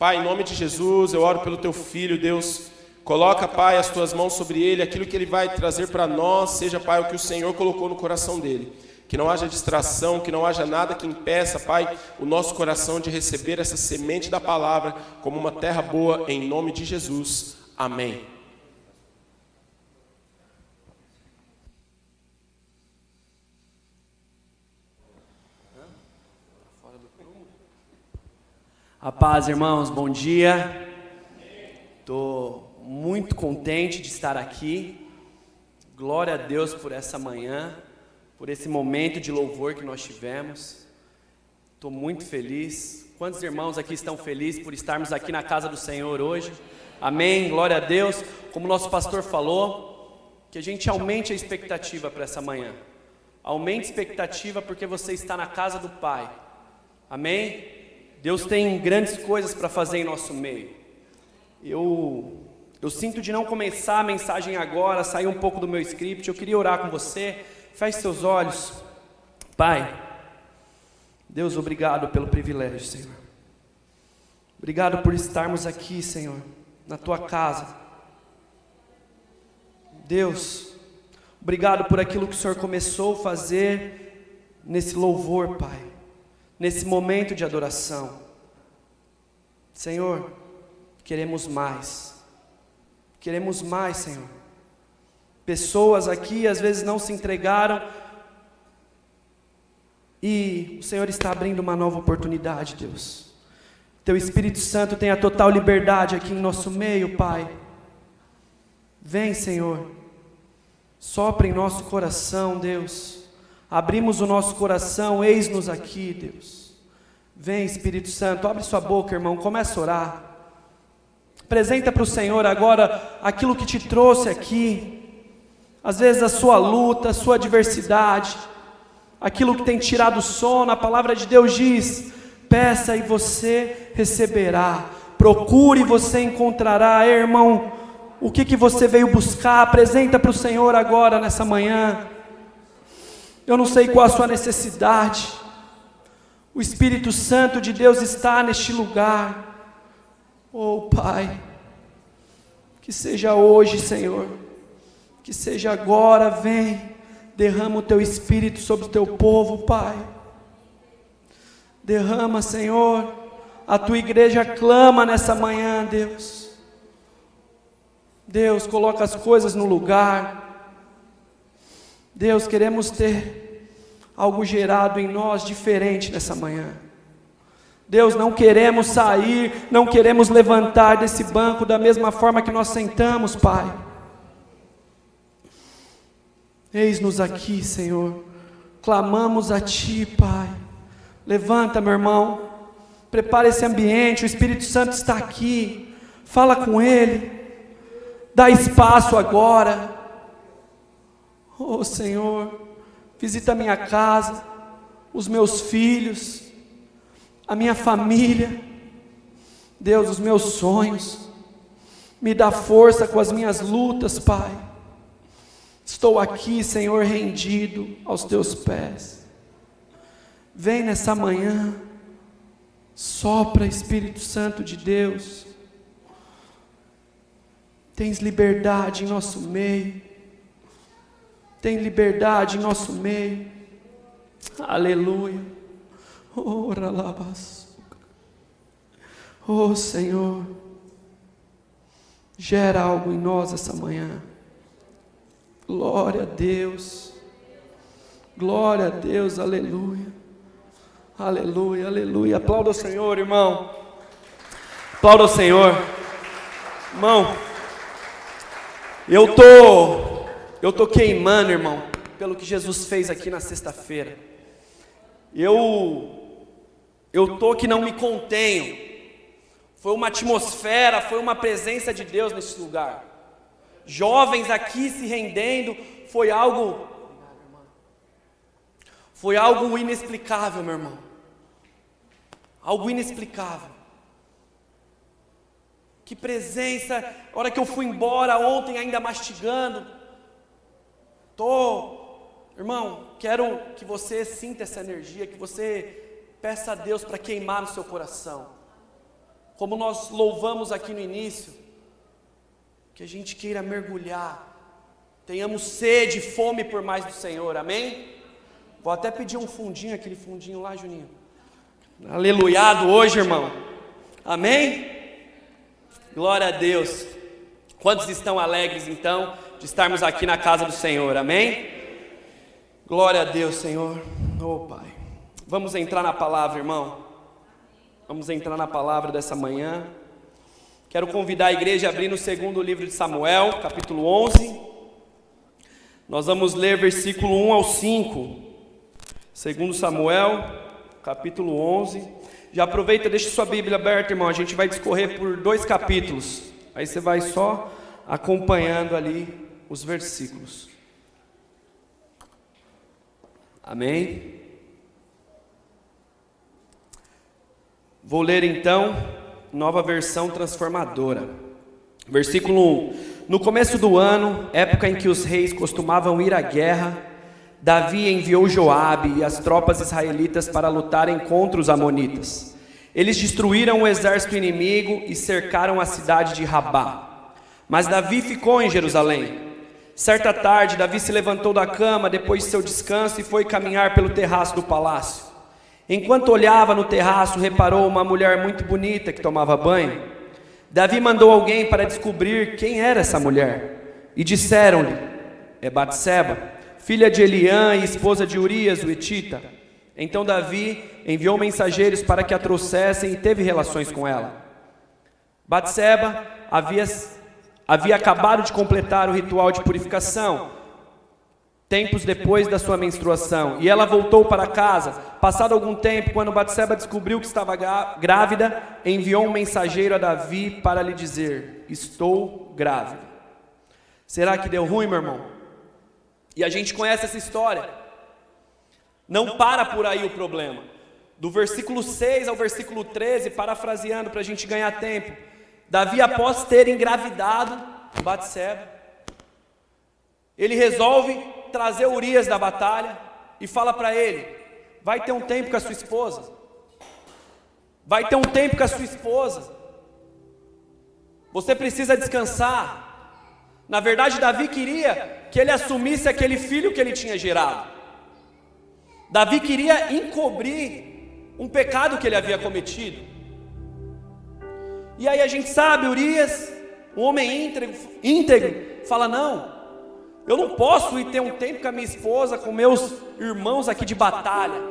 Pai, em nome de Jesus, eu oro pelo teu filho, Deus. Coloca, Pai, as tuas mãos sobre ele, aquilo que ele vai trazer para nós, seja, Pai, o que o Senhor colocou no coração dele. Que não haja distração, que não haja nada que impeça, Pai, o nosso coração de receber essa semente da palavra como uma terra boa, em nome de Jesus. Amém. A paz, irmãos, bom dia. Estou muito contente de estar aqui. Glória a Deus por essa manhã, por esse momento de louvor que nós tivemos. Estou muito feliz. Quantos irmãos aqui estão felizes por estarmos aqui na casa do Senhor hoje? Amém. Glória a Deus. Como nosso pastor falou, que a gente aumente a expectativa para essa manhã. Aumente a expectativa porque você está na casa do Pai. Amém. Deus tem grandes coisas para fazer em nosso meio. Eu, eu sinto de não começar a mensagem agora, sair um pouco do meu script. Eu queria orar com você. Feche seus olhos. Pai, Deus, obrigado pelo privilégio, Senhor. Obrigado por estarmos aqui, Senhor, na tua casa. Deus, obrigado por aquilo que o Senhor começou a fazer nesse louvor, Pai nesse momento de adoração. Senhor, queremos mais. Queremos mais, Senhor. Pessoas aqui às vezes não se entregaram e o Senhor está abrindo uma nova oportunidade, Deus. Teu Espírito Santo tem a total liberdade aqui em nosso meio, Pai. Vem, Senhor. Sopra em nosso coração, Deus abrimos o nosso coração, eis-nos aqui, Deus. Vem, Espírito Santo, abre sua boca, irmão, começa a orar. Apresenta para o Senhor agora aquilo que te trouxe aqui. Às vezes a sua luta, a sua adversidade, aquilo que tem tirado o sono, a palavra de Deus diz: peça e você receberá, procure e você encontrará, Ei, irmão. O que, que você veio buscar? Apresenta para o Senhor agora, nessa manhã. Eu não sei qual a sua necessidade. O Espírito Santo de Deus está neste lugar. Oh, Pai, que seja hoje, Senhor, que seja agora, vem, derrama o teu Espírito sobre o teu povo, Pai. Derrama, Senhor, a tua igreja clama nessa manhã, Deus. Deus, coloca as coisas no lugar. Deus, queremos ter algo gerado em nós diferente nessa manhã. Deus, não queremos sair, não queremos levantar desse banco da mesma forma que nós sentamos, Pai. Eis-nos aqui, Senhor. Clamamos a Ti, Pai. Levanta, meu irmão. Prepara esse ambiente. O Espírito Santo está aqui. Fala com Ele. Dá espaço agora. Oh Senhor, visita a minha casa, os meus filhos, a minha família, Deus, os meus sonhos, me dá força com as minhas lutas, Pai. Estou aqui, Senhor, rendido aos teus pés. Vem nessa manhã, sopra, Espírito Santo de Deus. Tens liberdade em nosso meio tem liberdade em nosso meio. Aleluia. Ora lá, Oh Senhor, gera algo em nós essa manhã. Glória a Deus. Glória a Deus, aleluia. Aleluia, aleluia. Aplauda o Senhor, irmão. Aplauda o Senhor. Irmão, eu tô eu estou queimando, irmão, pelo que Jesus fez aqui na sexta-feira. Eu, eu que não me contenho. Foi uma atmosfera, foi uma presença de Deus nesse lugar. Jovens aqui se rendendo, foi algo, foi algo inexplicável, meu irmão. Algo inexplicável. Que presença, a hora que eu fui embora ontem ainda mastigando, Tô, irmão, quero que você sinta essa energia, que você peça a Deus para queimar no seu coração. como nós louvamos aqui no início, que a gente queira mergulhar, tenhamos sede, fome por mais do Senhor, amém? Vou até pedir um fundinho, aquele fundinho lá, Juninho. Aleluiado hoje, irmão. Amém? Glória a Deus. Quantos estão alegres então de estarmos aqui na casa do Senhor? Amém? Glória a Deus, Senhor. Oh, Pai. Vamos entrar na palavra, irmão. Vamos entrar na palavra dessa manhã. Quero convidar a igreja a abrir no segundo livro de Samuel, capítulo 11. Nós vamos ler versículo 1 ao 5. Segundo Samuel, capítulo 11. Já aproveita, deixa sua Bíblia aberta, irmão. A gente vai discorrer por dois capítulos. Aí você vai só acompanhando ali os versículos. Amém? Vou ler então, nova versão transformadora. Versículo 1. No começo do ano, época em que os reis costumavam ir à guerra, Davi enviou Joabe e as tropas israelitas para lutarem contra os amonitas. Eles destruíram o exército inimigo e cercaram a cidade de Rabá. Mas Davi ficou em Jerusalém. Certa tarde, Davi se levantou da cama depois de seu descanso e foi caminhar pelo terraço do palácio. Enquanto olhava no terraço, reparou uma mulher muito bonita que tomava banho. Davi mandou alguém para descobrir quem era essa mulher. E disseram-lhe: É Batseba filha de Eliã e esposa de Urias, o Etita. Então Davi enviou mensageiros para que a trouxessem e teve relações com ela. Batseba havia, havia acabado de completar o ritual de purificação, tempos depois da sua menstruação, e ela voltou para casa. Passado algum tempo, quando Batseba descobriu que estava grávida, enviou um mensageiro a Davi para lhe dizer: Estou grávida. Será que deu ruim, meu irmão? E a gente conhece essa história. Não para por aí o problema. Do versículo 6 ao versículo 13, parafraseando para a gente ganhar tempo. Davi, após ter engravidado Batseba, ele resolve trazer Urias da batalha e fala para ele: vai ter um tempo com a sua esposa. Vai ter um tempo com a sua esposa. Você precisa descansar. Na verdade, Davi queria que ele assumisse aquele filho que ele tinha gerado. Davi queria encobrir um pecado que ele havia cometido. E aí a gente sabe, Urias, um homem íntegro, íntegro, fala: Não, eu não posso ir ter um tempo com a minha esposa, com meus irmãos aqui de batalha.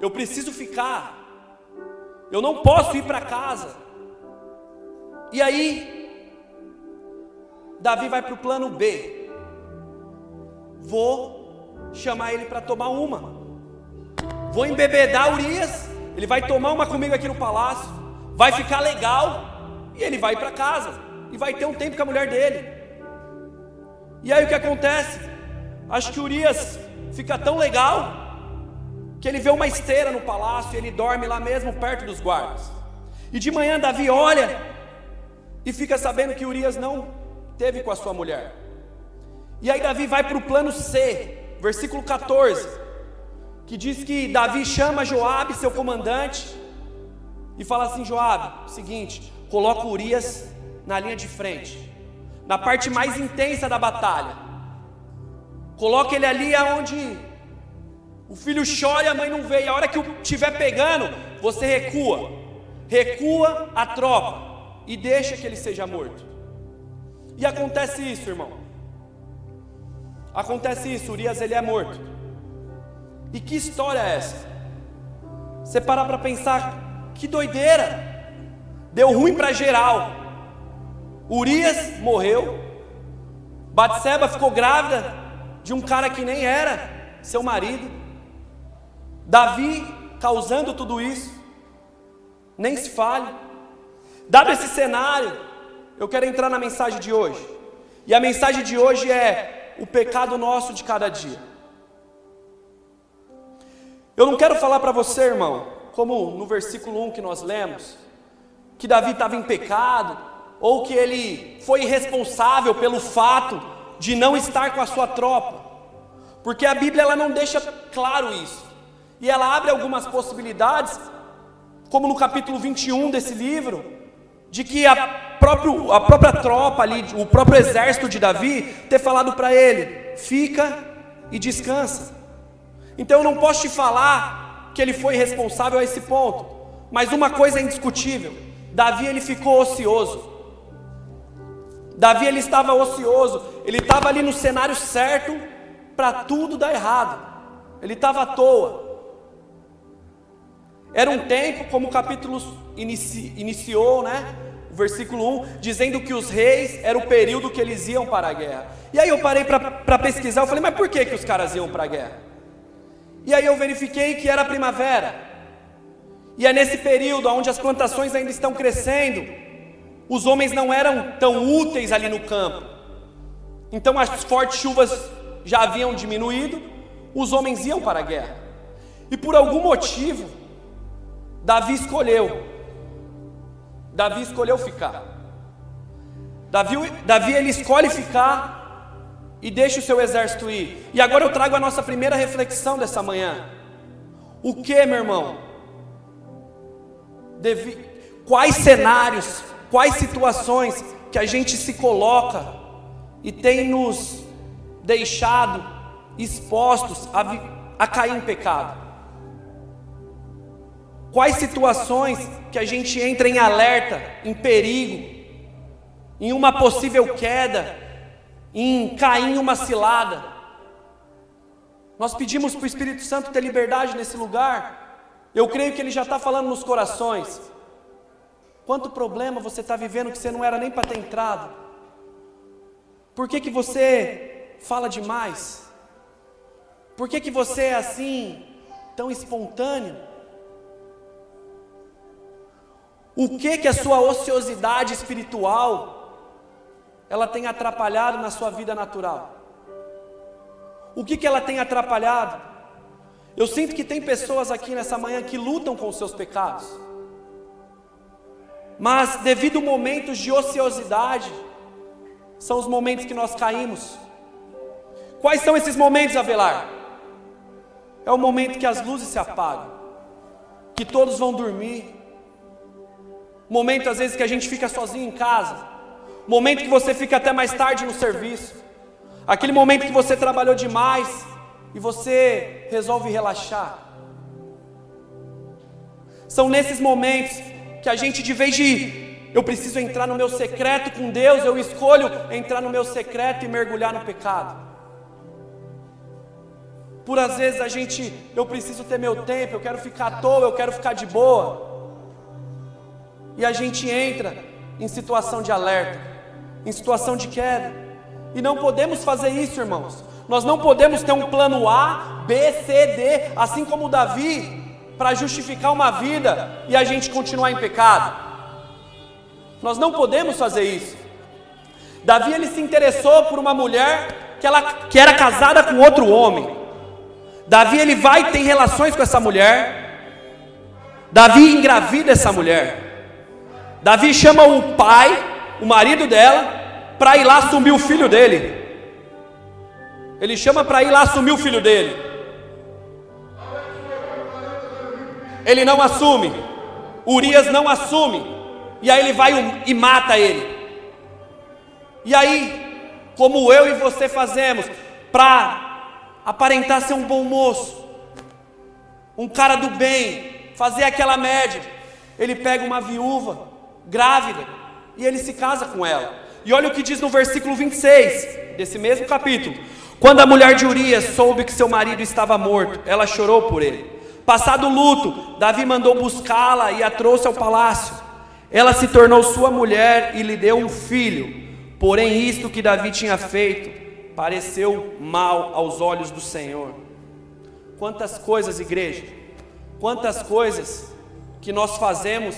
Eu preciso ficar. Eu não posso ir para casa. E aí, Davi vai para o plano B vou chamar ele para tomar uma. Vou embebedar Urias, ele vai tomar uma comigo aqui no palácio, vai ficar legal, e ele vai para casa, e vai ter um tempo com a mulher dele. E aí o que acontece? Acho que Urias fica tão legal que ele vê uma esteira no palácio e ele dorme lá mesmo perto dos guardas. E de manhã Davi olha e fica sabendo que Urias não teve com a sua mulher. E aí Davi vai para o plano C, versículo 14, que diz que Davi chama Joabe, seu comandante, e fala assim: Joabe, seguinte, coloca Urias na linha de frente, na parte mais intensa da batalha. Coloca ele ali aonde o filho chora e a mãe não vê. E a hora que o estiver pegando, você recua. Recua a tropa e deixa que ele seja morto. E acontece isso, irmão. Acontece isso, Urias ele é morto. E que história é essa? Você parar para pensar, que doideira! Deu ruim para geral. Urias morreu. Batseba ficou grávida de um cara que nem era seu marido. Davi causando tudo isso. Nem se fale. Dado esse cenário, eu quero entrar na mensagem de hoje. E a mensagem de hoje é o pecado nosso de cada dia. Eu não quero falar para você, irmão, como no versículo 1 que nós lemos, que Davi estava em pecado, ou que ele foi irresponsável pelo fato de não estar com a sua tropa, porque a Bíblia ela não deixa claro isso, e ela abre algumas possibilidades, como no capítulo 21 desse livro, de que a, próprio, a própria tropa ali, o próprio exército de Davi, ter falado para ele: fica e descansa. Então eu não posso te falar que ele foi responsável a esse ponto, mas uma coisa é indiscutível: Davi ele ficou ocioso. Davi ele estava ocioso, ele estava ali no cenário certo para tudo dar errado. Ele estava à toa. Era um tempo, como o capítulo inici, iniciou, né? O versículo 1, dizendo que os reis era o período que eles iam para a guerra. E aí eu parei para pesquisar, eu falei, mas por que, que os caras iam para a guerra? E aí eu verifiquei que era primavera. E é nesse período onde as plantações ainda estão crescendo, os homens não eram tão úteis ali no campo. Então as fortes chuvas já haviam diminuído, os homens iam para a guerra. E por algum motivo, Davi escolheu. Davi escolheu ficar. Davi, Davi ele escolhe ficar e deixa o seu exército ir. E agora eu trago a nossa primeira reflexão dessa manhã. O que, meu irmão? Quais cenários, quais situações que a gente se coloca e tem nos deixado expostos a, a cair em pecado? Quais situações que a gente entra em alerta, em perigo, em uma possível queda, em cair em uma cilada? Nós pedimos para o Espírito Santo ter liberdade nesse lugar. Eu creio que Ele já está falando nos corações. Quanto problema você está vivendo que você não era nem para ter entrado? Por que, que você fala demais? Por que, que você é assim, tão espontâneo? O que que a sua ociosidade espiritual ela tem atrapalhado na sua vida natural? O que que ela tem atrapalhado? Eu sinto que tem pessoas aqui nessa manhã que lutam com os seus pecados. Mas devido a momentos de ociosidade, são os momentos que nós caímos. Quais são esses momentos, Avelar? É o momento que as luzes se apagam, que todos vão dormir, Momento às vezes que a gente fica sozinho em casa. Momento que você fica até mais tarde no serviço. Aquele momento que você trabalhou demais e você resolve relaxar. São nesses momentos que a gente, de vez de eu preciso entrar no meu secreto com Deus, eu escolho entrar no meu secreto e mergulhar no pecado. Por às vezes a gente, eu preciso ter meu tempo, eu quero ficar à toa, eu quero ficar de boa. E a gente entra em situação de alerta, em situação de queda. E não podemos fazer isso, irmãos. Nós não podemos ter um plano A, B, C, D, assim como Davi, para justificar uma vida e a gente continuar em pecado. Nós não podemos fazer isso. Davi ele se interessou por uma mulher que, ela, que era casada com outro homem. Davi ele vai e tem relações com essa mulher. Davi engravida essa mulher. Davi chama o pai, o marido dela, para ir lá assumir o filho dele. Ele chama para ir lá assumir o filho dele. Ele não assume. Urias não assume. E aí ele vai e mata ele. E aí, como eu e você fazemos para aparentar ser um bom moço, um cara do bem, fazer aquela média, ele pega uma viúva grávida, e ele se casa com ela. E olha o que diz no versículo 26 desse mesmo capítulo. Quando a mulher de Urias soube que seu marido estava morto, ela chorou por ele. Passado o luto, Davi mandou buscá-la e a trouxe ao palácio. Ela se tornou sua mulher e lhe deu um filho. Porém, isto que Davi tinha feito pareceu mal aos olhos do Senhor. Quantas coisas, igreja, quantas coisas que nós fazemos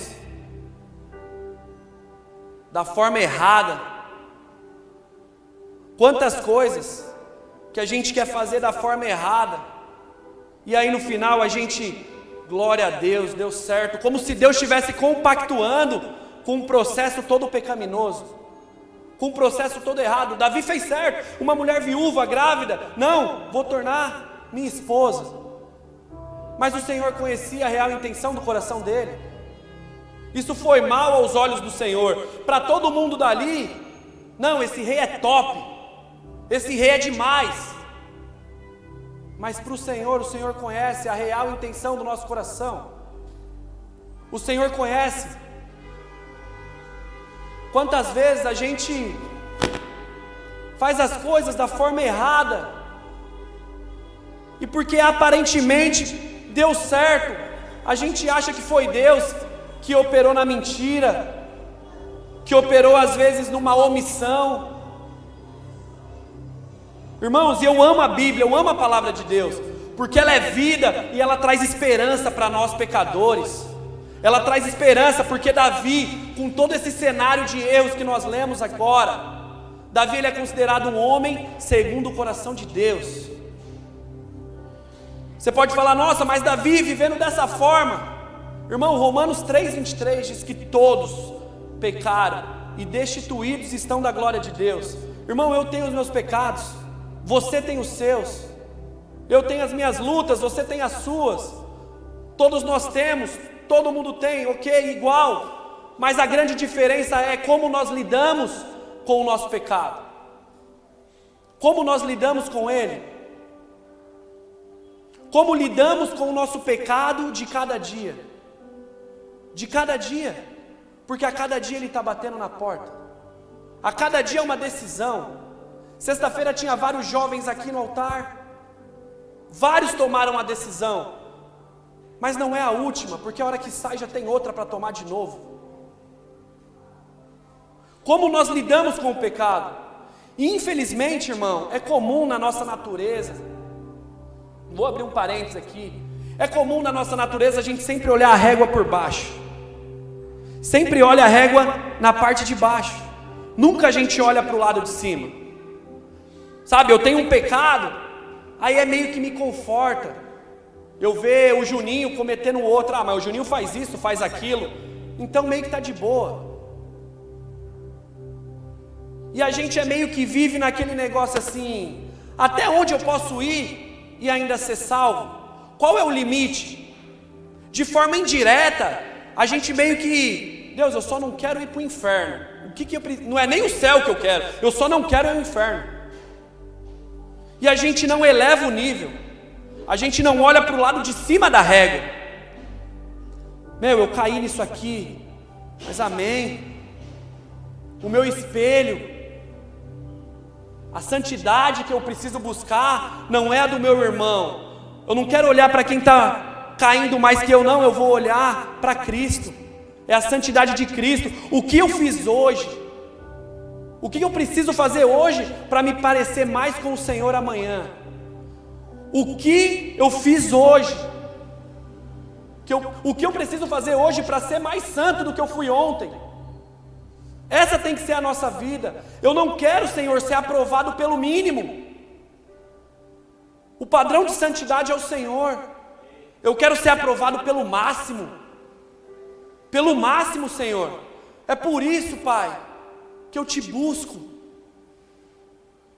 da forma errada. Quantas coisas que a gente quer fazer da forma errada, e aí no final a gente, glória a Deus, deu certo, como se Deus estivesse compactuando com um processo todo pecaminoso, com um processo todo errado. Davi fez certo, uma mulher viúva, grávida, não, vou tornar minha esposa. Mas o Senhor conhecia a real intenção do coração dele. Isso foi mal aos olhos do Senhor. Para todo mundo dali, não, esse rei é top. Esse rei é demais. Mas para o Senhor, o Senhor conhece a real intenção do nosso coração. O Senhor conhece. Quantas vezes a gente faz as coisas da forma errada, e porque aparentemente deu certo, a gente acha que foi Deus que operou na mentira, que operou às vezes numa omissão. Irmãos, eu amo a Bíblia, eu amo a palavra de Deus, porque ela é vida e ela traz esperança para nós pecadores. Ela traz esperança porque Davi, com todo esse cenário de erros que nós lemos agora, Davi ele é considerado um homem segundo o coração de Deus. Você pode falar, nossa, mas Davi vivendo dessa forma. Irmão, Romanos 3,23 diz que todos pecaram e destituídos estão da glória de Deus. Irmão, eu tenho os meus pecados, você tem os seus, eu tenho as minhas lutas, você tem as suas, todos nós temos, todo mundo tem, ok, igual, mas a grande diferença é como nós lidamos com o nosso pecado, como nós lidamos com ele. Como lidamos com o nosso pecado de cada dia? De cada dia, porque a cada dia ele está batendo na porta, a cada dia é uma decisão. Sexta-feira tinha vários jovens aqui no altar, vários tomaram a decisão, mas não é a última, porque a hora que sai já tem outra para tomar de novo. Como nós lidamos com o pecado? infelizmente, irmão, é comum na nossa natureza Vou abrir um parênteses aqui. É comum na nossa natureza a gente sempre olhar a régua por baixo. Sempre olha a régua na parte de baixo. Nunca a gente olha para o lado de cima. Sabe, eu tenho um pecado, aí é meio que me conforta. Eu ver o Juninho cometendo outro, ah, mas o Juninho faz isso, faz aquilo. Então meio que está de boa. E a gente é meio que vive naquele negócio assim: até onde eu posso ir e ainda ser salvo? Qual é o limite? De forma indireta, a gente meio que, Deus, eu só não quero ir para o inferno. O que, que eu Não é nem o céu que eu quero, eu só não quero ir ao inferno. E a gente não eleva o nível, a gente não olha para o lado de cima da régua. Meu, eu caí nisso aqui, mas amém. O meu espelho, a santidade que eu preciso buscar não é a do meu irmão. Eu não quero olhar para quem está caindo mais que eu, não. Eu vou olhar para Cristo. É a santidade de Cristo. O que eu fiz hoje? O que eu preciso fazer hoje para me parecer mais com o Senhor amanhã? O que eu fiz hoje? Que eu, o que eu preciso fazer hoje para ser mais santo do que eu fui ontem? Essa tem que ser a nossa vida. Eu não quero, Senhor, ser aprovado pelo mínimo. O padrão de santidade é o Senhor. Eu quero ser aprovado pelo máximo. Pelo máximo, Senhor. É por isso, Pai, que eu te busco.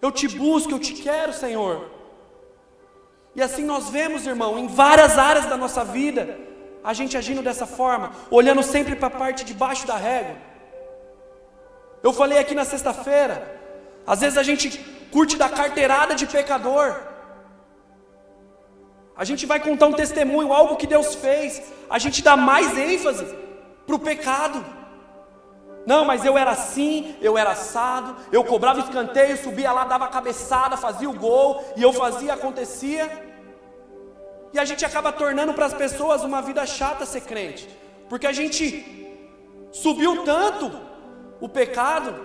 Eu te busco, eu te quero, Senhor. E assim nós vemos, irmão, em várias áreas da nossa vida, a gente agindo dessa forma, olhando sempre para a parte de baixo da régua. Eu falei aqui na sexta-feira, às vezes a gente curte da carteirada de pecador. A gente vai contar um testemunho, algo que Deus fez. A gente dá mais ênfase para o pecado. Não, mas eu era assim, eu era assado, eu cobrava escanteio, subia lá, dava cabeçada, fazia o gol, e eu fazia, acontecia. E a gente acaba tornando para as pessoas uma vida chata ser crente, porque a gente subiu tanto o pecado,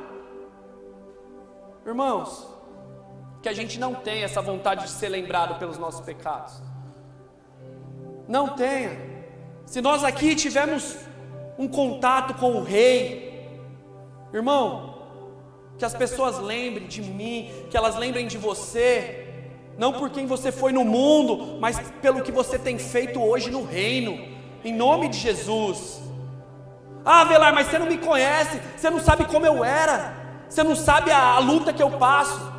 irmãos, que a gente não tenha essa vontade de ser lembrado pelos nossos pecados. Não tenha. Se nós aqui tivermos um contato com o Rei, irmão, que as pessoas lembrem de mim, que elas lembrem de você, não por quem você foi no mundo, mas pelo que você tem feito hoje no reino, em nome de Jesus. Ah, Velar, mas você não me conhece, você não sabe como eu era, você não sabe a, a luta que eu passo.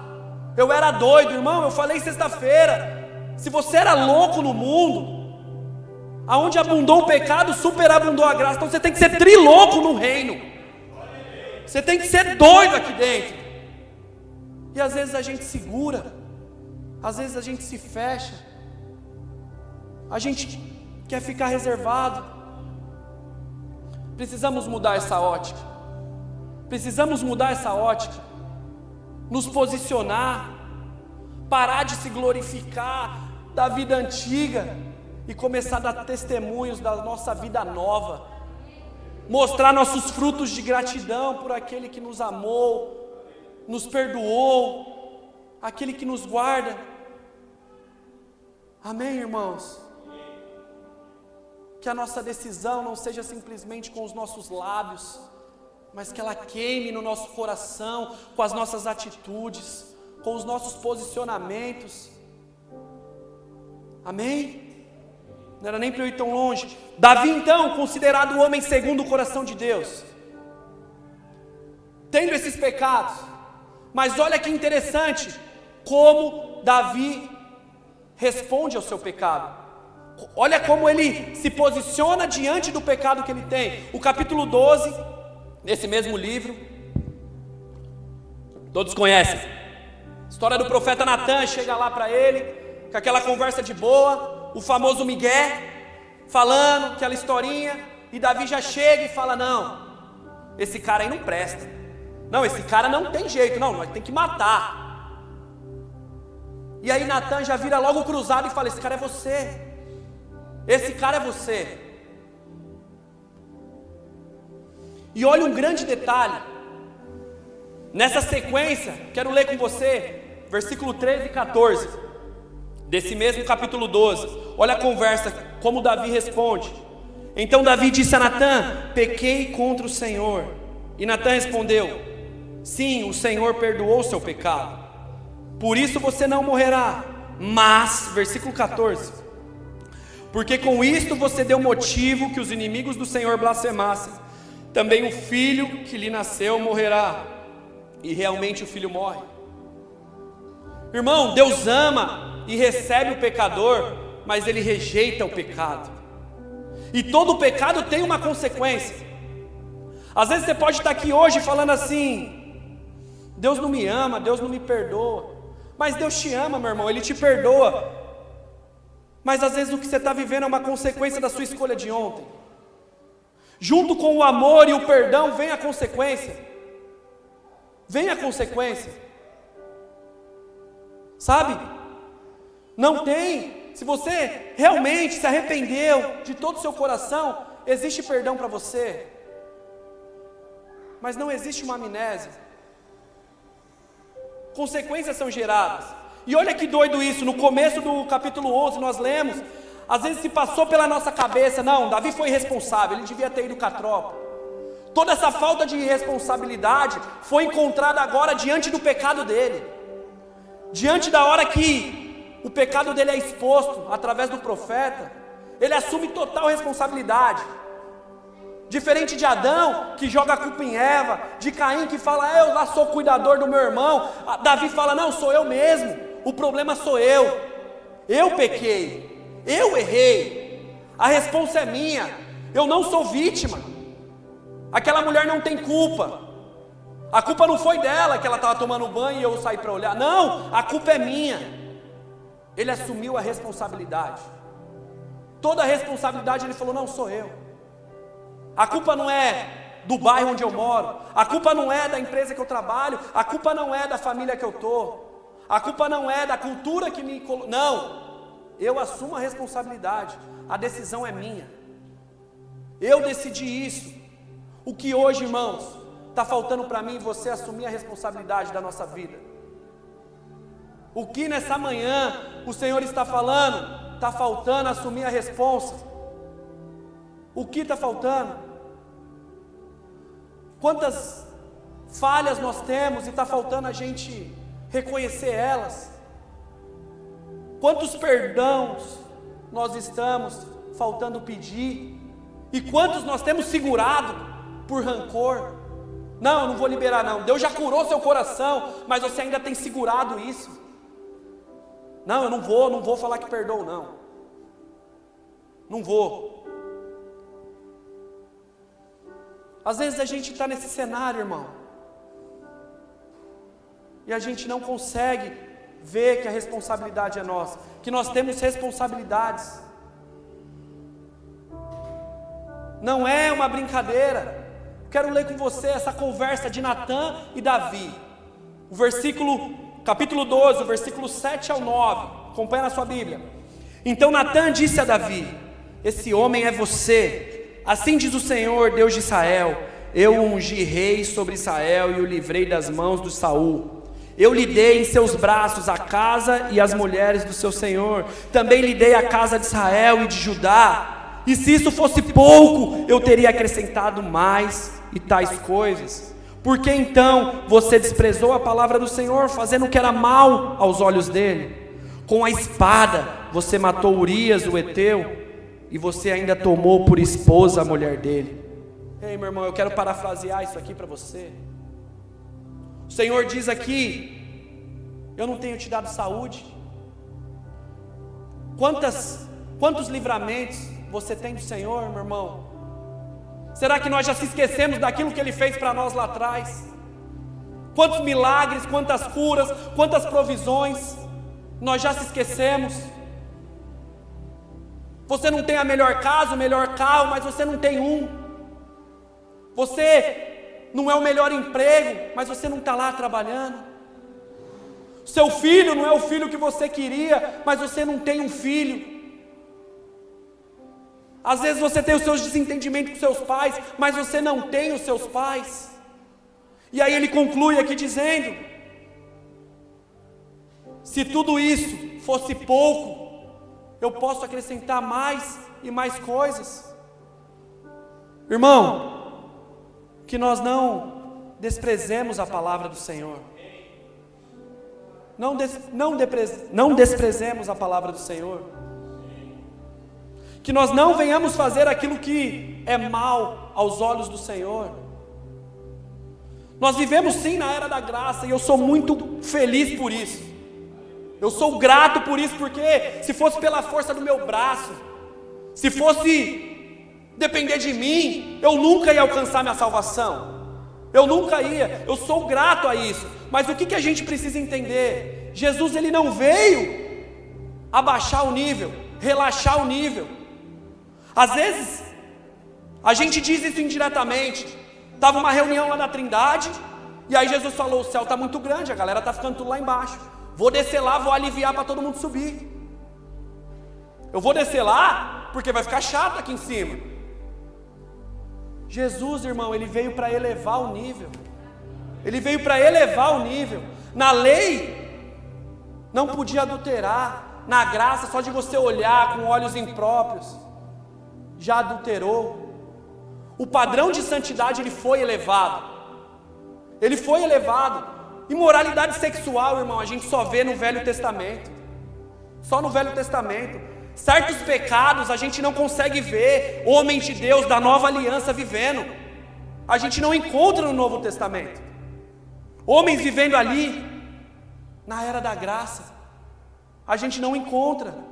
Eu era doido, irmão, eu falei sexta-feira. Se você era louco no mundo, Aonde abundou o pecado, superabundou a graça. Então você tem que ser trilouco no reino. Você tem que ser doido aqui dentro. E às vezes a gente segura, às vezes a gente se fecha, a gente quer ficar reservado. Precisamos mudar essa ótica. Precisamos mudar essa ótica. Nos posicionar, parar de se glorificar da vida antiga e começar a dar testemunhos da nossa vida nova. Mostrar nossos frutos de gratidão por aquele que nos amou, nos perdoou, aquele que nos guarda. Amém, irmãos? Que a nossa decisão não seja simplesmente com os nossos lábios, mas que ela queime no nosso coração, com as nossas atitudes, com os nossos posicionamentos. Amém? Não era nem para eu ir tão longe. Davi, então, considerado o homem segundo o coração de Deus, tendo esses pecados, mas olha que interessante, como Davi responde ao seu pecado. Olha como ele se posiciona diante do pecado que ele tem. O capítulo 12, nesse mesmo livro, todos conhecem. História do profeta Natan chega lá para ele, com aquela conversa de boa, o famoso Miguel, falando aquela historinha, e Davi já chega e fala: Não, esse cara aí não presta. Não, esse cara não tem jeito, não, nós tem que matar. E aí Natan já vira logo cruzado e fala: Esse cara é você. Esse cara é você. E olha um grande detalhe. Nessa sequência, quero ler com você, versículo 13 e 14 desse mesmo capítulo 12. Olha a conversa, como Davi responde. Então Davi disse a Natã: Pequei contra o Senhor. E Natã respondeu: Sim, o Senhor perdoou seu pecado. Por isso você não morrerá. Mas, versículo 14: Porque com isto você deu motivo que os inimigos do Senhor blasfemassem. Também o filho que lhe nasceu morrerá. E realmente o filho morre. Irmão, Deus ama e recebe o pecador, mas ele rejeita o pecado. E todo pecado tem uma consequência. Às vezes você pode estar aqui hoje falando assim: Deus não me ama, Deus não me perdoa. Mas Deus te ama, meu irmão, Ele te perdoa. Mas às vezes o que você está vivendo é uma consequência da sua escolha de ontem. Junto com o amor e o perdão vem a consequência. Vem a consequência. Sabe? Não tem. Se você realmente se arrependeu de todo o seu coração, existe perdão para você. Mas não existe uma amnésia. Consequências são geradas. E olha que doido isso, no começo do capítulo 11 nós lemos, às vezes se passou pela nossa cabeça, não, Davi foi irresponsável, ele devia ter ido com a tropa. Toda essa falta de responsabilidade foi encontrada agora diante do pecado dele. Diante da hora que o pecado dele é exposto através do profeta, ele assume total responsabilidade. Diferente de Adão, que joga a culpa em Eva, de Caim, que fala, eu lá sou cuidador do meu irmão, Davi fala, não, sou eu mesmo, o problema sou eu, eu pequei, eu errei, a resposta é minha, eu não sou vítima, aquela mulher não tem culpa, a culpa não foi dela que ela estava tomando banho e eu saí para olhar, não, a culpa é minha. Ele assumiu a responsabilidade. Toda a responsabilidade ele falou: Não, sou eu. A culpa não é do bairro onde eu moro, a culpa não é da empresa que eu trabalho, a culpa não é da família que eu estou, a culpa não é da cultura que me. Não, eu assumo a responsabilidade, a decisão é minha. Eu decidi isso. O que hoje, irmãos, está faltando para mim e você assumir a responsabilidade da nossa vida. O que nessa manhã o Senhor está falando? Está faltando assumir a responsa. O que está faltando? Quantas falhas nós temos e está faltando a gente reconhecer elas? Quantos perdãos nós estamos faltando pedir? E quantos nós temos segurado por rancor? Não, eu não vou liberar, não. Deus já curou seu coração, mas você ainda tem segurado isso. Não, eu não vou, não vou falar que perdoo, não. não vou. Às vezes a gente está nesse cenário, irmão, e a gente não consegue ver que a responsabilidade é nossa, que nós temos responsabilidades. Não é uma brincadeira. Quero ler com você essa conversa de Natã e Davi. O versículo, capítulo 12, o versículo 7 ao 9. Acompanha na sua Bíblia. Então Natã disse a Davi: Esse homem é você. Assim diz o Senhor, Deus de Israel: Eu ungi rei sobre Israel e o livrei das mãos do Saul. Eu lhe dei em seus braços a casa e as mulheres do seu senhor. Também lhe dei a casa de Israel e de Judá. E se isso fosse pouco, eu teria acrescentado mais e tais coisas. Porque então você desprezou a palavra do Senhor, fazendo o que era mal aos olhos dele? Com a espada você matou Urias, o Eteu, e você ainda tomou por esposa a mulher dele. Ei, meu irmão, eu quero parafrasear isso aqui para você. O Senhor diz aqui: Eu não tenho te dado saúde. Quantas, quantos livramentos você tem do Senhor, meu irmão? Será que nós já se esquecemos daquilo que Ele fez para nós lá atrás? Quantos milagres, quantas curas, quantas provisões, nós já se esquecemos. Você não tem a melhor casa, o melhor carro, mas você não tem um. Você não é o melhor emprego, mas você não está lá trabalhando. Seu filho não é o filho que você queria, mas você não tem um filho. Às vezes você tem os seus desentendimentos com seus pais, mas você não tem os seus pais. E aí ele conclui aqui dizendo: se tudo isso fosse pouco, eu posso acrescentar mais e mais coisas. Irmão, que nós não desprezemos a palavra do Senhor. Não, des, não, depre, não desprezemos a palavra do Senhor. Que nós não venhamos fazer aquilo que é mal aos olhos do Senhor. Nós vivemos sim na era da graça e eu sou muito feliz por isso. Eu sou grato por isso, porque se fosse pela força do meu braço, se fosse depender de mim, eu nunca ia alcançar minha salvação. Eu nunca ia. Eu sou grato a isso. Mas o que, que a gente precisa entender? Jesus ele não veio abaixar o nível, relaxar o nível. Às vezes a gente diz isso indiretamente. Tava uma reunião lá na Trindade e aí Jesus falou: "O céu está muito grande, a galera está ficando tudo lá embaixo. Vou descer lá, vou aliviar para todo mundo subir. Eu vou descer lá porque vai ficar chato aqui em cima. Jesus, irmão, ele veio para elevar o nível. Ele veio para elevar o nível. Na lei, não podia adulterar. Na graça, só de você olhar com olhos impróprios, já adulterou. O padrão de santidade ele foi elevado. Ele foi elevado. Imoralidade sexual, irmão, a gente só vê no Velho Testamento. Só no Velho Testamento. Certos pecados a gente não consegue ver homens de Deus da nova aliança vivendo. A gente não encontra no Novo Testamento. Homens vivendo ali na era da graça. A gente não encontra.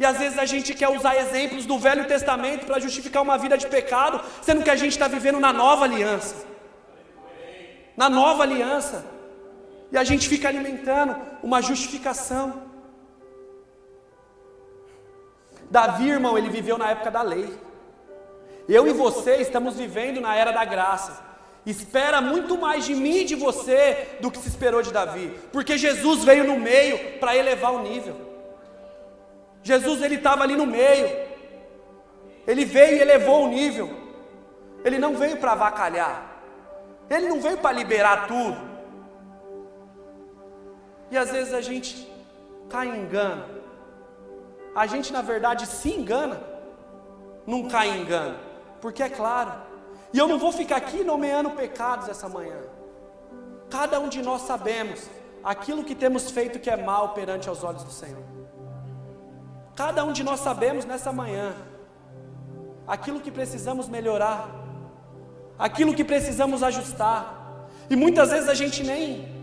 E às vezes a gente quer usar exemplos do Velho Testamento para justificar uma vida de pecado, sendo que a gente está vivendo na nova aliança. Na nova aliança. E a gente fica alimentando uma justificação. Davi, irmão, ele viveu na época da lei. Eu e você estamos vivendo na era da graça. Espera muito mais de mim e de você do que se esperou de Davi, porque Jesus veio no meio para elevar o nível. Jesus ele estava ali no meio. Ele veio e elevou o nível. Ele não veio para avacalhar. Ele não veio para liberar tudo. E às vezes a gente cai em engano a gente na verdade se engana, não cai em engano, porque é claro, e eu não vou ficar aqui nomeando pecados essa manhã, cada um de nós sabemos aquilo que temos feito que é mal perante aos olhos do Senhor, cada um de nós sabemos nessa manhã aquilo que precisamos melhorar, aquilo que precisamos ajustar, e muitas vezes a gente nem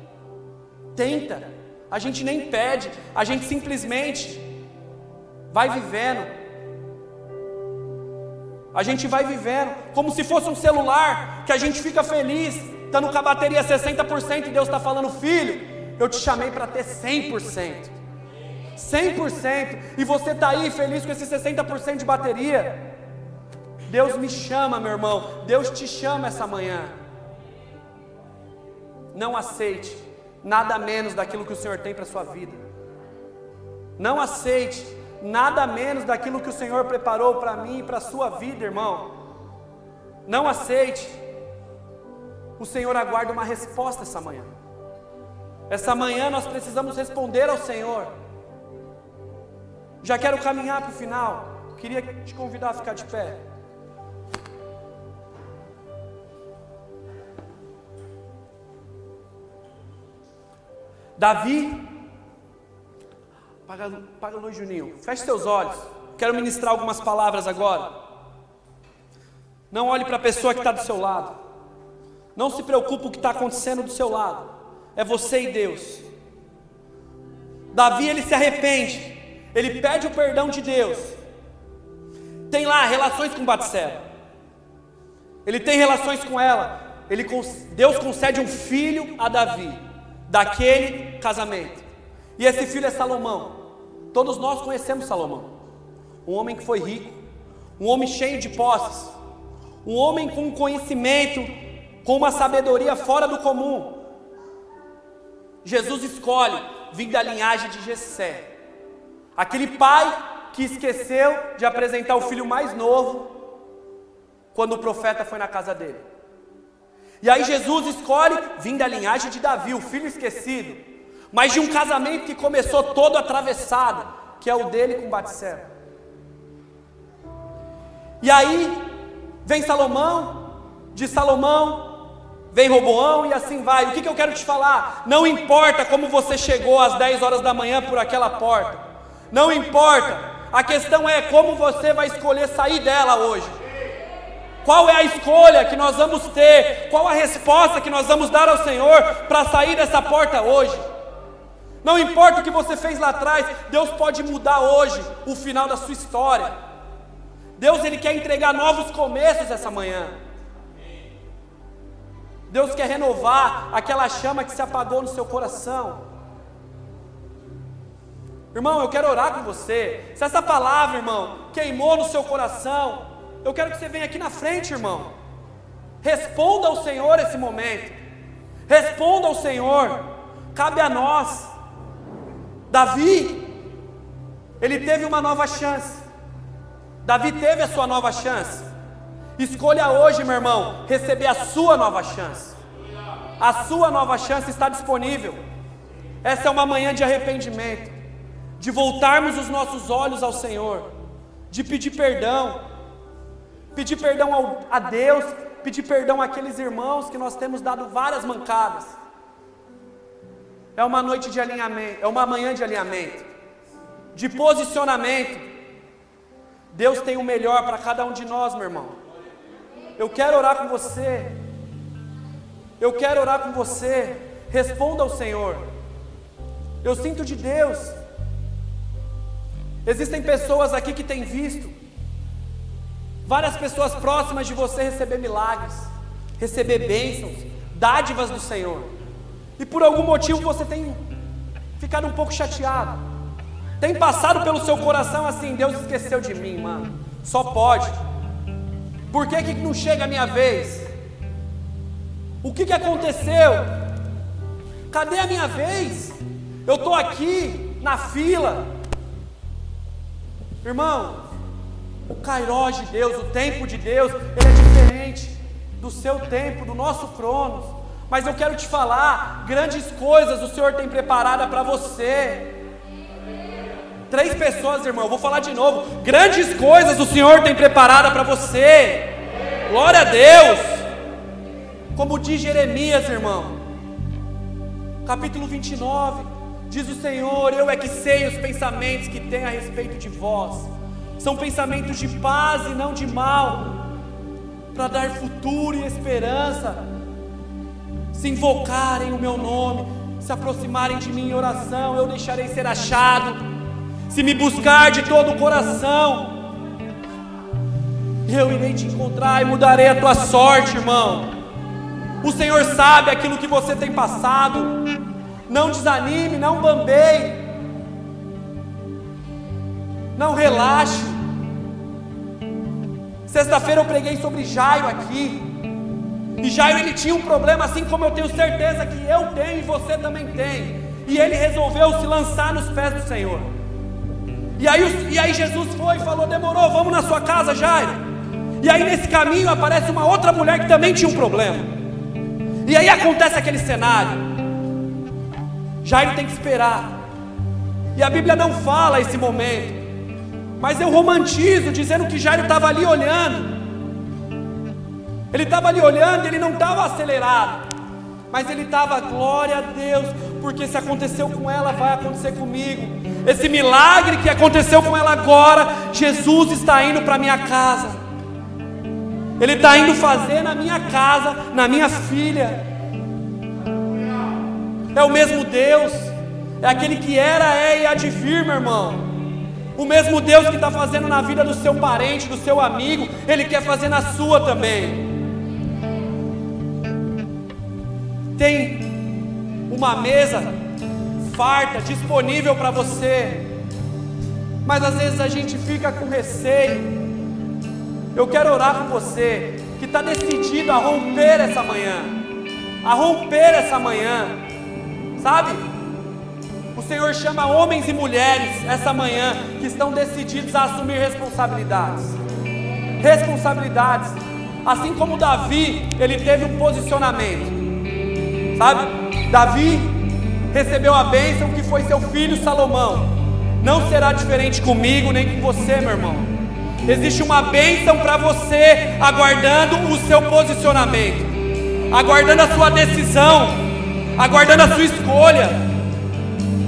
tenta, a gente nem pede, a gente simplesmente vai vivendo. A gente vai vivendo como se fosse um celular que a gente fica feliz, estando com a bateria 60% e Deus está falando, filho, eu te chamei para ter 100%. 100%. E você está aí feliz com esse 60% de bateria. Deus me chama, meu irmão. Deus te chama essa manhã. Não aceite nada menos daquilo que o Senhor tem para a sua vida. Não aceite nada menos daquilo que o Senhor preparou para mim e para a sua vida, irmão. Não aceite. O Senhor aguarda uma resposta essa manhã. Essa manhã nós precisamos responder ao Senhor. Já quero caminhar para o final. Queria te convidar a ficar de pé. Davi, paga, paga a luz, Juninho. Feche seus olhos. Quero ministrar algumas palavras agora. Não olhe para a pessoa que está do seu lado. Não se preocupe com o que está acontecendo do seu lado. É você e Deus. Davi ele se arrepende. Ele pede o perdão de Deus. Tem lá relações com Batseba. Ele tem relações com ela. Ele, Deus concede um filho a Davi daquele casamento. E esse filho é Salomão. Todos nós conhecemos Salomão. Um homem que foi rico, um homem cheio de posses, um homem com conhecimento, com uma sabedoria fora do comum. Jesus escolhe vir da linhagem de Jessé. Aquele pai que esqueceu de apresentar o filho mais novo quando o profeta foi na casa dele. E aí Jesus escolhe vir da linhagem de Davi, o filho esquecido, mas de um casamento que começou todo atravessado, que é o dele com Batseba. E aí vem Salomão, de Salomão vem Roboão e assim vai. O que, que eu quero te falar? Não importa como você chegou às 10 horas da manhã por aquela porta. Não importa. A questão é como você vai escolher sair dela hoje. Qual é a escolha que nós vamos ter? Qual a resposta que nós vamos dar ao Senhor para sair dessa porta hoje? Não importa o que você fez lá atrás, Deus pode mudar hoje o final da sua história. Deus ele quer entregar novos começos essa manhã. Deus quer renovar aquela chama que se apagou no seu coração. Irmão, eu quero orar com você. Se essa palavra, irmão, queimou no seu coração, eu quero que você venha aqui na frente, irmão. Responda ao Senhor esse momento. Responda ao Senhor. Cabe a nós. Davi, ele teve uma nova chance. Davi teve a sua nova chance. Escolha hoje, meu irmão, receber a sua nova chance. A sua nova chance está disponível. Essa é uma manhã de arrependimento, de voltarmos os nossos olhos ao Senhor, de pedir perdão, pedir perdão ao, a Deus, pedir perdão àqueles irmãos que nós temos dado várias mancadas. É uma noite de alinhamento, é uma manhã de alinhamento, de posicionamento. Deus tem o melhor para cada um de nós, meu irmão. Eu quero orar com você. Eu quero orar com você. Responda ao Senhor. Eu sinto de Deus. Existem pessoas aqui que têm visto várias pessoas próximas de você receber milagres, receber bênçãos, dádivas do Senhor. E por algum motivo você tem ficado um pouco chateado. Tem passado pelo seu coração assim, Deus esqueceu de mim, mano. Só pode. Por que, que não chega a minha vez? O que, que aconteceu? Cadê a minha vez? Eu estou aqui na fila. Irmão, o Kairos de Deus, o tempo de Deus, ele é diferente do seu tempo, do nosso cronos. Mas eu quero te falar, grandes coisas o Senhor tem preparada para você. Três pessoas, irmão, eu vou falar de novo. Grandes coisas o Senhor tem preparada para você. Glória a Deus. Como diz Jeremias, irmão, capítulo 29, diz o Senhor: Eu é que sei os pensamentos que tem a respeito de vós são pensamentos de paz e não de mal, para dar futuro e esperança. Se invocarem o meu nome, se aproximarem de mim em oração, eu deixarei ser achado. Se me buscar de todo o coração, Eu irei te encontrar e mudarei a tua sorte, irmão. O Senhor sabe aquilo que você tem passado. Não desanime, não bambeie. Não relaxe. Sexta-feira eu preguei sobre Jairo aqui. E Jairo ele tinha um problema assim como eu tenho certeza que eu tenho e você também tem. E ele resolveu se lançar nos pés do Senhor. E aí, e aí Jesus foi e falou: demorou, vamos na sua casa, Jairo. E aí nesse caminho aparece uma outra mulher que também tinha um problema. E aí acontece aquele cenário. Jairo tem que esperar. E a Bíblia não fala esse momento. Mas eu romantizo dizendo que Jairo estava ali olhando. Ele estava ali olhando, ele não estava acelerado. Mas ele estava, glória a Deus, porque se aconteceu com ela, vai acontecer comigo. Esse milagre que aconteceu com ela agora, Jesus está indo para minha casa. Ele está indo fazer na minha casa, na minha filha. É o mesmo Deus, é aquele que era, é e há de vir, meu irmão. O mesmo Deus que está fazendo na vida do seu parente, do seu amigo, Ele quer fazer na sua também. Tem uma mesa farta, disponível para você, mas às vezes a gente fica com receio. Eu quero orar com você que está decidido a romper essa manhã, a romper essa manhã, sabe? O Senhor chama homens e mulheres essa manhã que estão decididos a assumir responsabilidades. Responsabilidades. Assim como Davi, ele teve um posicionamento. Sabe? Davi recebeu a bênção que foi seu filho Salomão. Não será diferente comigo nem com você, meu irmão. Existe uma bênção para você, aguardando o seu posicionamento, aguardando a sua decisão, aguardando a sua escolha.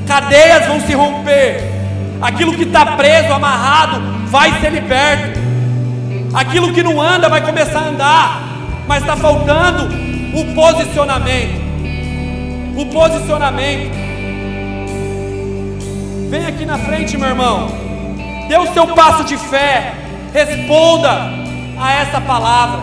Cadeias vão se romper, aquilo que está preso, amarrado, vai ser liberto. Aquilo que não anda vai começar a andar, mas está faltando o posicionamento o posicionamento. Vem aqui na frente, meu irmão. Dê o seu passo de fé. Responda a essa palavra.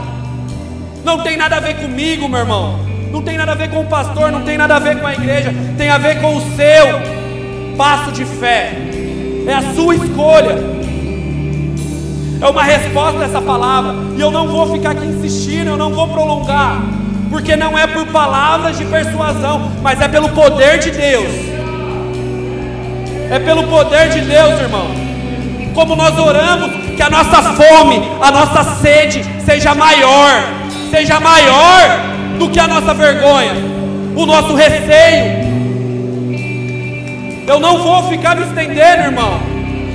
Não tem nada a ver comigo, meu irmão. Não tem nada a ver com o pastor, não tem nada a ver com a igreja. Tem a ver com o seu passo de fé. É a sua escolha. É uma resposta a essa palavra. E eu não vou ficar aqui insistindo, eu não vou prolongar porque não é por palavras de persuasão, mas é pelo poder de Deus. É pelo poder de Deus, irmão. Como nós oramos, que a nossa fome, a nossa sede seja maior, seja maior do que a nossa vergonha, o nosso receio. Eu não vou ficar me estendendo, irmão.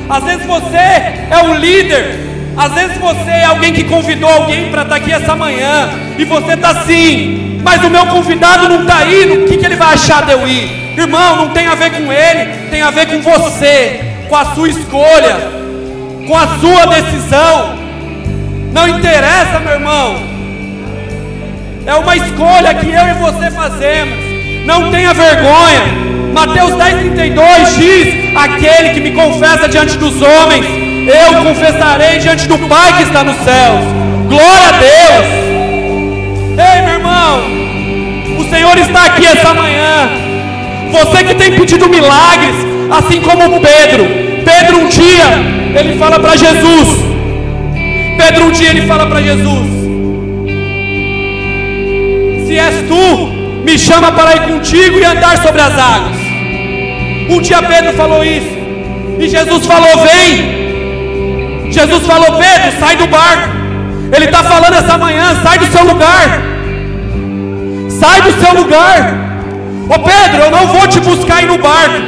Às vezes você é o líder às vezes você é alguém que convidou alguém para estar tá aqui essa manhã e você está assim, mas o meu convidado não está indo, o que, que ele vai achar de eu ir? Irmão, não tem a ver com ele, tem a ver com você, com a sua escolha, com a sua decisão. Não interessa, meu irmão, é uma escolha que eu e você fazemos, não tenha vergonha. Mateus 10,32 diz: Aquele que me confessa diante dos homens, eu confessarei diante do Pai que está nos céus. Glória a Deus. Ei, meu irmão, o Senhor está aqui essa manhã. Você que tem pedido milagres, assim como Pedro. Pedro um dia, ele fala para Jesus. Pedro um dia ele fala para Jesus: Se és tu, me chama para ir contigo e andar sobre as águas. Um dia Pedro falou isso. E Jesus falou: Vem. Jesus falou: Pedro, sai do barco. Ele está falando essa manhã: sai do seu lugar. Sai do seu lugar. Ô Pedro, eu não vou te buscar aí no barco.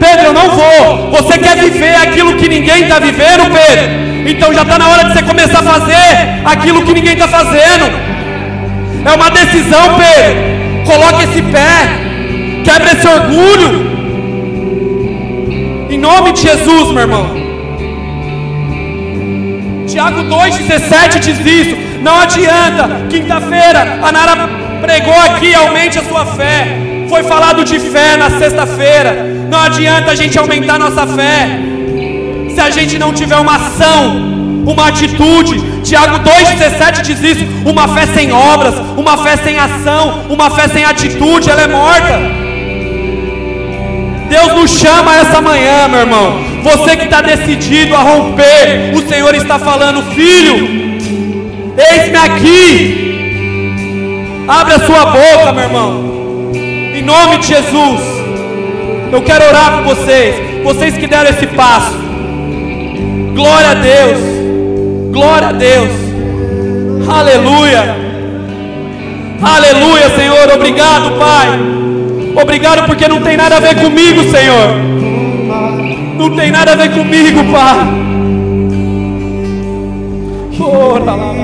Pedro, eu não vou. Você quer viver aquilo que ninguém está vivendo, Pedro? Então já está na hora de você começar a fazer aquilo que ninguém está fazendo. É uma decisão, Pedro. Coloque esse pé. Quebra esse orgulho. Em nome de Jesus, meu irmão. Tiago 2,17 diz isso. Não adianta. Quinta-feira, a Nara pregou aqui, aumente a sua fé. Foi falado de fé na sexta-feira. Não adianta a gente aumentar nossa fé se a gente não tiver uma ação, uma atitude. Tiago 2,17 diz isso: uma fé sem obras, uma fé sem ação, uma fé sem atitude, ela é morta. Deus nos chama essa manhã, meu irmão. Você que está decidido a romper, o Senhor está falando, filho, eis-me aqui. Abre a sua boca, meu irmão. Em nome de Jesus. Eu quero orar por vocês. Vocês que deram esse passo. Glória a Deus. Glória a Deus. Aleluia. Aleluia, Senhor. Obrigado, Pai. Obrigado porque não tem nada a ver comigo, Senhor. Não tem nada a ver comigo, Pai. Oh, lá, lá, lá,